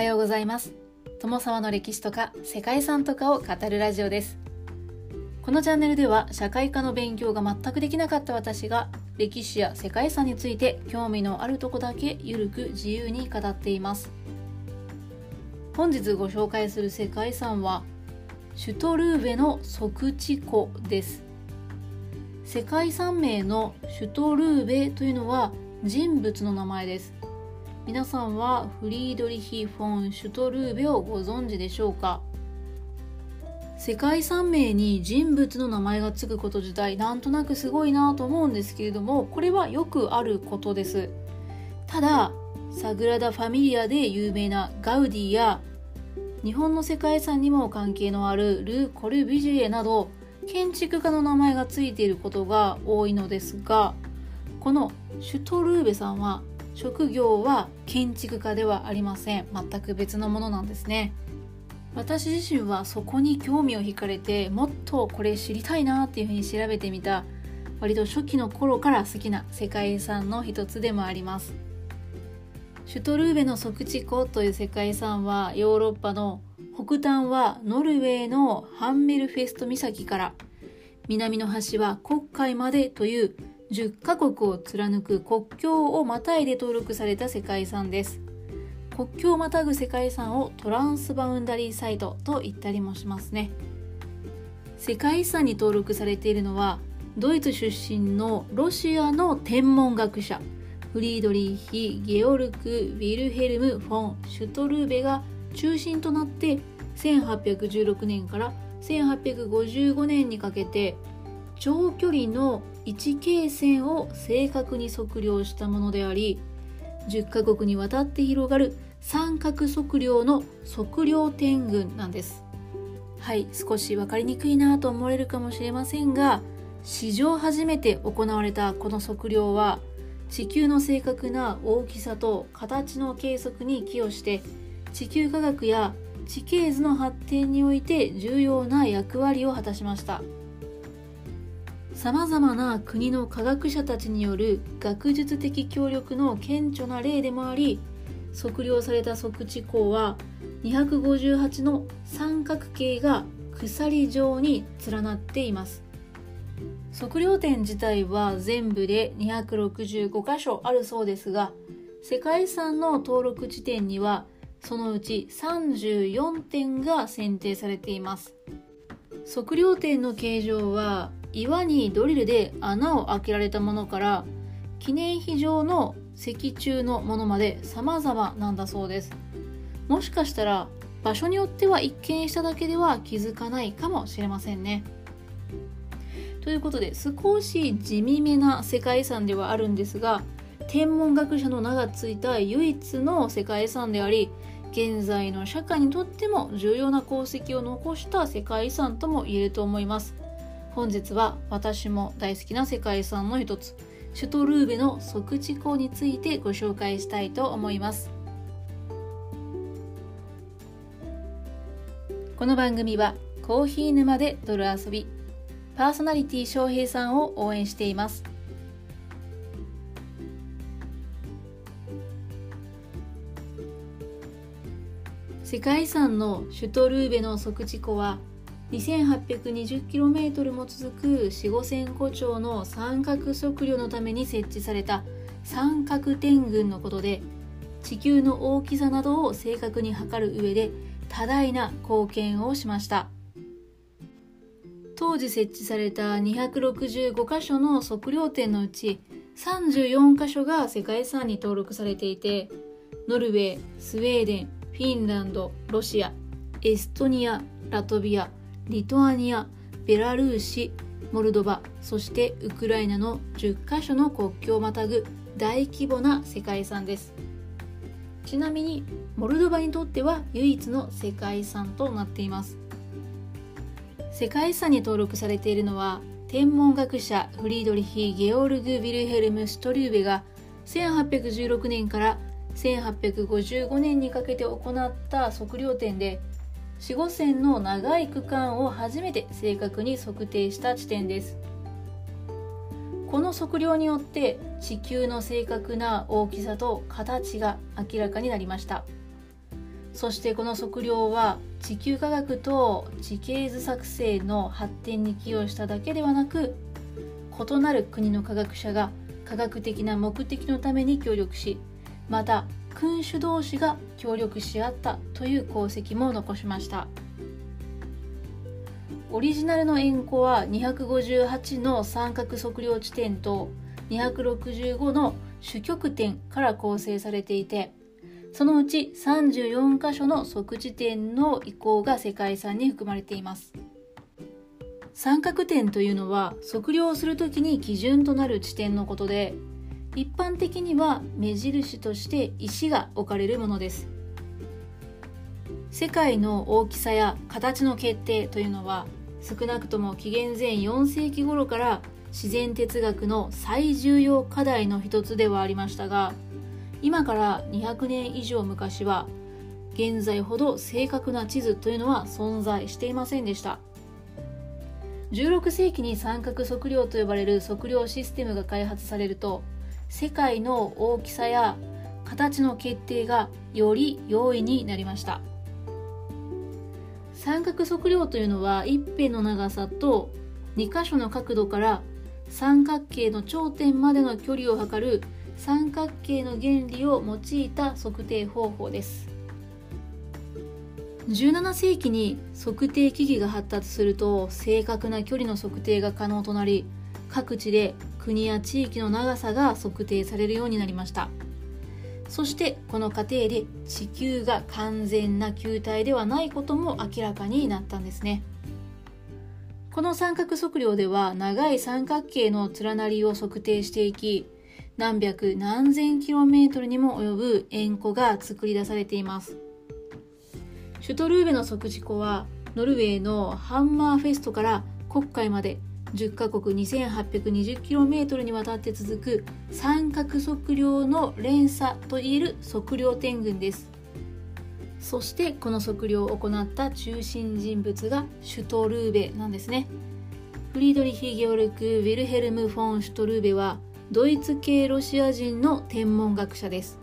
はようございます。友様の歴史とか世界遺産とかを語るラジオです。このチャンネルでは社会科の勉強が全くできなかった私が歴史や世界遺産について興味のあるとこだけゆるく自由に語っています。本日ご紹介する世界遺産はシュトルーベの即地湖です。世界遺産名のシュトルーベというのは人物の名前です。皆さんはフリードリヒ・フォン・シュトルーベをご存知でしょうか？世界遺産名に人物の名前がつくこと自体なんとなくすごいなと思うんですけれどもこれはよくあることです。ただサグラダ・ファミリアで有名なガウディや日本の世界遺産にも関係のあるル・コルビジュエなど建築家の名前がついていることが多いのですがこのシュトルーベさんは職業は建築家ではありません。全く別のものなんですね。私自身はそこに興味を惹かれてもっとこれ知りたいなっていうふうに調べてみた割と初期の頃から好きな世界遺産の一つでもあります。シュトルーベの即地湖という世界遺産はヨーロッパの北端はノルウェーのハンメルフェスト岬から南の端は黒海までという10カ国を貫く国境をまたいで登録された世界遺産です。国境をまたぐ世界遺産をトランスバウンダリーサイトと言ったりもしますね。世界遺産に登録されているのはドイツ出身のロシアの天文学者フリードリーヒ・ゲオルク・ウィルヘルム・フォン・シュトルーベが中心となって1816年から1855年にかけて長距離の1経線を正確に測量したものであり10カ国にわたって広がる三角測量の測量点群なんですはい少し分かりにくいなと思われるかもしれませんが史上初めて行われたこの測量は地球の正確な大きさと形の計測に寄与して地球科学や地形図の発展において重要な役割を果たしました。さまざまな国の科学者たちによる学術的協力の顕著な例でもあり測量された測地孔は258の三角形が鎖状に連なっています。測量点自体は全部で265箇所あるそうですが世界遺産の登録地点にはそのうち34点が選定されています。測量点の形状は岩にドリルで穴を開けられたものから記念碑上の石柱のものまで様々なんだそうです。もしかしたら場所によっては一見しただけでは気づかないかもしれませんね。ということで少し地味めな世界遺産ではあるんですが天文学者の名が付いた唯一の世界遺産であり現在の社会にとっても重要な功績を残した世界遺産とも言えると思います。本日は私も大好きな世界遺産の一つシュトルーベの即地港についてご紹介したいと思います。この番組はコーヒー沼で泥遊びパーソナリティ翔平さんを応援しています。世界遺産のシュトルーベの即地湖は 2820km も続く4 5 0個町の三角測量のために設置された三角点群のことで地球の大きさなどを正確に測る上で多大な貢献をしました。当時設置された265箇所の測量点のうち34箇所が世界遺産に登録されていてノルウェースウェーデンフィンランドロシアエストニアラトビアリトアニアベラルーシモルドバそしてウクライナの10カ所の国境をまたぐ大規模な世界遺産です。ちなみにモルドバにとっては唯一の世界遺産となっています。世界遺産に登録されているのは天文学者フリードリヒ・ゲオルグ・ヴィルヘルム・ストリューベが1816年から1855年にかけて行った測量点で4 5線の長い区間を初めて正確に測定した地点です。この測量によって地球の正確な大きさと形が明らかになりました。そしてこの測量は地球科学と地形図作成の発展に寄与しただけではなく異なる国の科学者が科学的な目的のために協力しまた君主同士が協力し合ったという功績も残しました。オリジナルの円弧は258の三角測量地点と265の主極点から構成されていてそのうち34箇所の測地点の移行が世界遺産に含まれています。三角点というのは測量するときに基準となる地点のことで一般的には目印として石が置かれるものです。世界の大きさや形の決定というのは少なくとも紀元前4世紀頃から自然哲学の最重要課題の一つではありましたが今から200年以上昔は現在ほど正確な地図というのは存在していませんでした。16世紀に三角測量と呼ばれる測量システムが開発されると世界の大きさや形の決定がより容易になりました。三角測量というのは一辺の長さと2箇所の角度から三角形の頂点までの距離を測る三角形の原理を用いた測定方法です。17世紀に測定機器が発達すると正確な距離の測定が可能となり各地で国や地域の長さが測定されるようになりました。そしてこの過程で地球が完全な球体ではないことも明らかになったんですね。この三角測量では長い三角形の連なりを測定していき何百何千キロメートルにも及ぶ円弧が作り出されています。シュトルーベの測地庫はノルウェーのハンマーフェストから黒海まで10カ国 2820km にわたって続く三角測量の連鎖といえる測量天群です。そしてこの測量を行った中心人物がシュトルーベなんですね。フリードリヒ・ゲオルク・ウィルヘルム・フォン・シュトルーベはドイツ系ロシア人の天文学者です。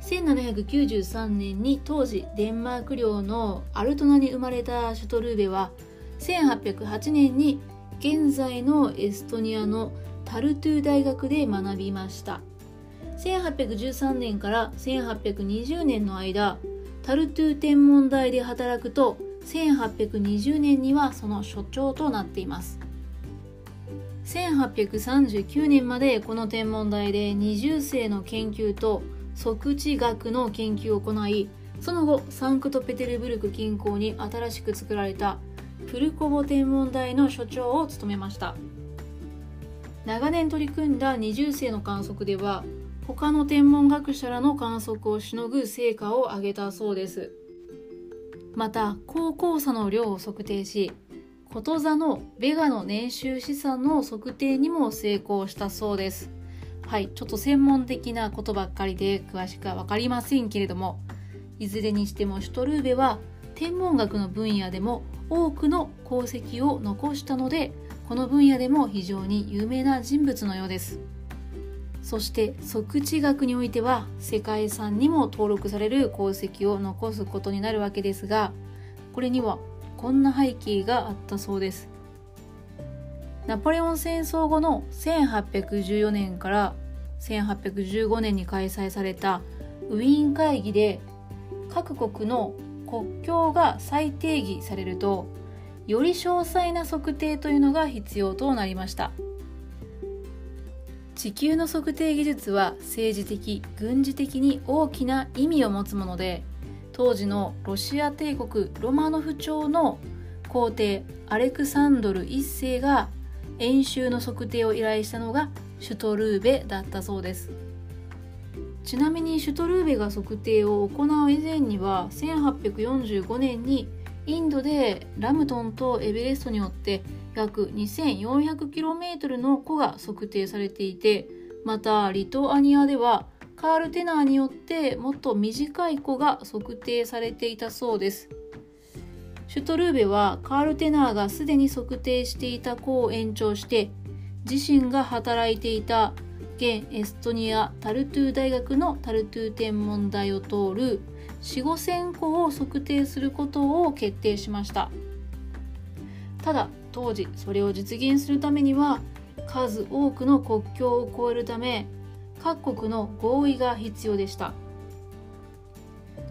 1793年に当時デンマーク領のアルトナに生まれたシュトルーベは1808年に現在のエストニアのタルトゥ大学で学びました。1813年から1820年の間タルトゥ天文台で働くと1820年にはその所長となっています。1839年までこの天文台で二重星の研究と測地学の研究を行いその後サンクトペテルブルク近郊に新しく作られたプルコボ天文台の所長を務めました。長年取り組んだ二重星の観測では他の天文学者らの観測をしのぐ成果を上げたそうです。また高校差の量を測定しこと座のベガの年収資産の測定にも成功したそうです。はいちょっと専門的なことばっかりで詳しくは分かりませんけれどもいずれにしてもシュトルーベは天文学の分野でも多くの功績を残したのでこの分野でも非常に有名な人物のようです。そして測地学においては世界遺産にも登録される功績を残すことになるわけですがこれにはこんな背景があったそうです。ナポレオン戦争後の1814年から1815年に開催されたウィーン会議で各国の国境が再定義されるとより詳細な測定というのが必要となりました。地球の測定技術は政治的軍事的に大きな意味を持つもので当時のロシア帝国ロマノフ朝の皇帝アレクサンドル1世が演習の測定を依頼したのがシュトルーベだったそうです。ちなみにシュトルーベが測定を行う以前には1845年にインドでラムトンとエベレストによって約 2400km の湖が測定されていてまたリトアニアではカール・テナーによってもっと短い湖が測定されていたそうです。シュトルーベはカール・テナーがすでに測定していた湖を延長して自身が働いていた現エストニアタルトゥ大学のタルトゥ天文台を通る4 5千個を測定することを決定しました。ただ当時それを実現するためには数多くの国境を越えるため各国の合意が必要でした。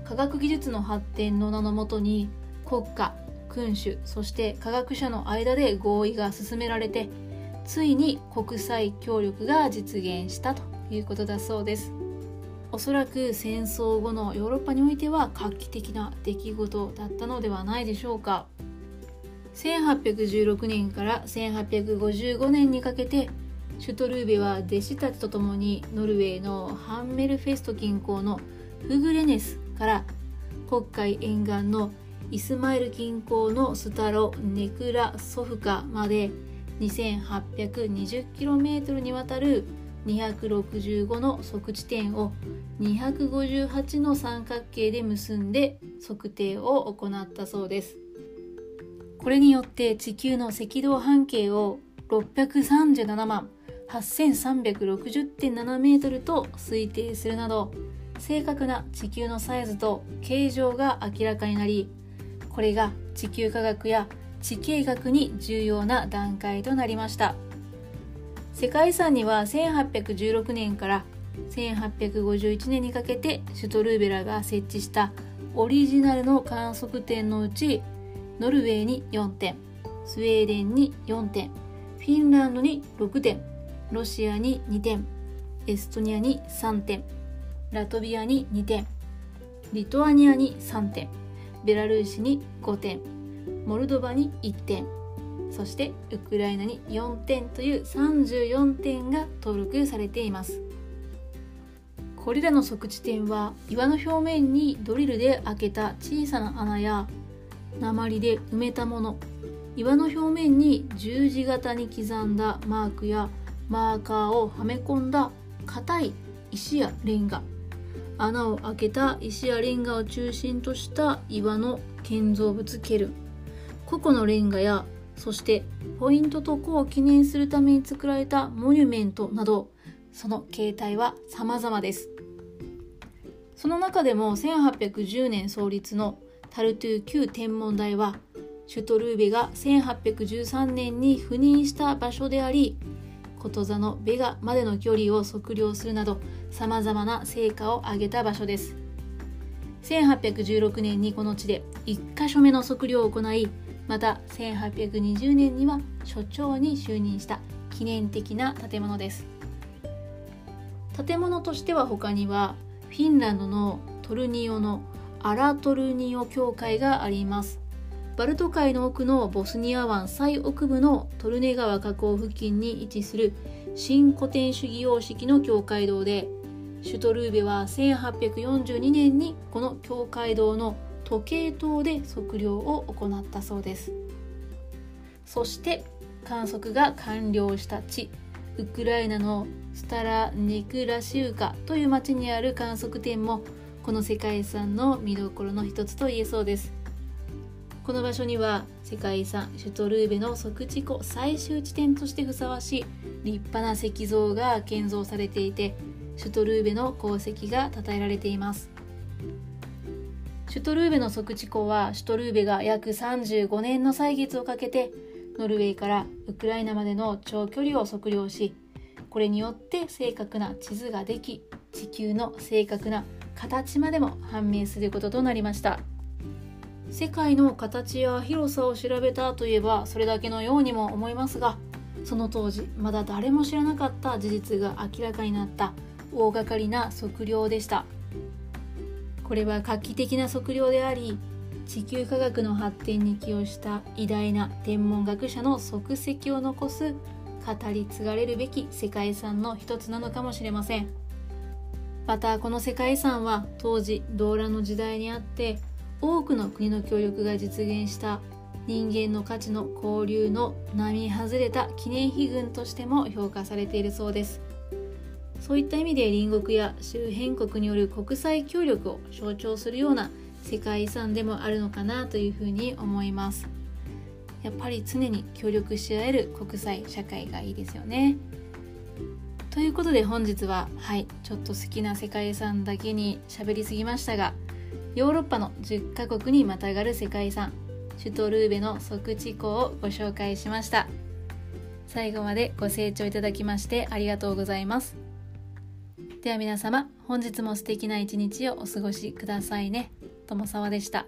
科学技術の発展の名のもとに国家君主そして科学者の間で合意が進められてついに国際協力が実現したということだそうです。おそらく戦争後のヨーロッパにおいては画期的な出来事だったのではないでしょうか。1816年から1855年にかけてシュトルーベは弟子たちと共にノルウェーのハンメルフェスト近郊のフグレネスから黒海沿岸のイスマイル近郊のスタロ・ネクラ・ソフカまで 2820km にわたる265の測地点を258の三角形で結んで測定を行ったそうです。これによって地球の赤道半径を637万8360.7メートルと推定するなど正確な地球のサイズと形状が明らかになりこれが地球科学や地形学に重要な段階となりました。世界遺産には1816年から1851年にかけてシュトルーベラが設置したオリジナルの観測点のうちノルウェーに4点スウェーデンに4点フィンランドに6点ロシアに2点エストニアに3点ラトビアに2点リトアニアに3点ベラルーシに5点モルドバに1点。そしてウクライナに4点という34点が登録されています。これらの測地点は岩の表面にドリルで開けた小さな穴や鉛で埋めたもの。岩の表面に十字型に刻んだマークやマーカーをはめ込んだ硬い石やレンガ。穴を開けた石やレンガを中心とした岩の建造物ケル。ン個々のレンガやそしてポイントと個を記念するために作られたモニュメントなどその形態は様々です。その中でも1810年創立のタルトゥー旧天文台はシュトルーベが1813年に赴任した場所でありこと座のベガまでの距離を測量するなどさまざまな成果を上げた場所です。1816年にこの地で1箇所目の測量を行いまた1820年には所長に就任した記念的な建物です。建物としては他にはフィンランドのトルニオのアラトルニオ教会があります。バルト海の奥のボスニア湾最奥部のトルネ川河口付近に位置する新古典主義様式の教会堂でシュトルーベは1842年にこの教会堂の時計塔で測量を行ったそうです。そして観測が完了した地ウクライナのスタラネクラシウカという町にある観測点もこの世界遺産の見どころの一つと言えそうです。この場所には世界遺産シュトルーベの即地湖最終地点としてふさわしい立派な石像が建造されていてシュトルーベの功績が称えられています。シュトルーベの即地湖はシュトルーベが約35年の歳月をかけてノルウェーからウクライナまでの長距離を測量しこれによって正確な地図ができ地球の正確な形までも判明することとなりました。世界の形や広さを調べたといえばそれだけのようにも思いますがその当時まだ誰も知らなかった事実が明らかになった大掛かりな測量でした。これは画期的な測量であり地球科学の発展に寄与した偉大な天文学者の足跡を残す語り継がれるべき世界遺産の一つなのかもしれません。またこの世界遺産は当時動乱の時代にあって多くの国の協力が実現した人間の価値の交流の並外れた記念碑群としても評価されているそうですそういった意味で隣国や周辺国による国際協力を象徴するような世界遺産でもあるのかなというふうに思います。やっぱり常に協力し合える国際社会がいいですよね。ということで本日ははいちょっと好きな世界遺産だけに喋りすぎましたがヨーロッパの10カ国にまたがる世界遺産シュトルーベの即地港をご紹介しました。最後までご清聴いただきましてありがとうございます。では皆様本日も素敵な一日をお過ごしくださいね友沢でした。